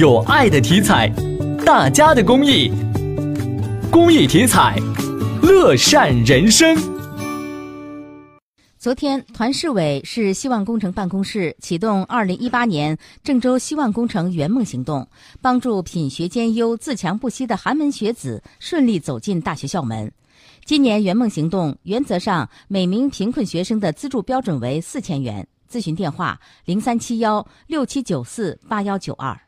有爱的体彩，大家的公益，公益体彩，乐善人生。昨天，团市委市希望工程办公室启动二零一八年郑州希望工程圆梦行动，帮助品学兼优、自强不息的寒门学子顺利走进大学校门。今年圆梦行动原则上每名贫困学生的资助标准为四千元。咨询电话：零三七幺六七九四八幺九二。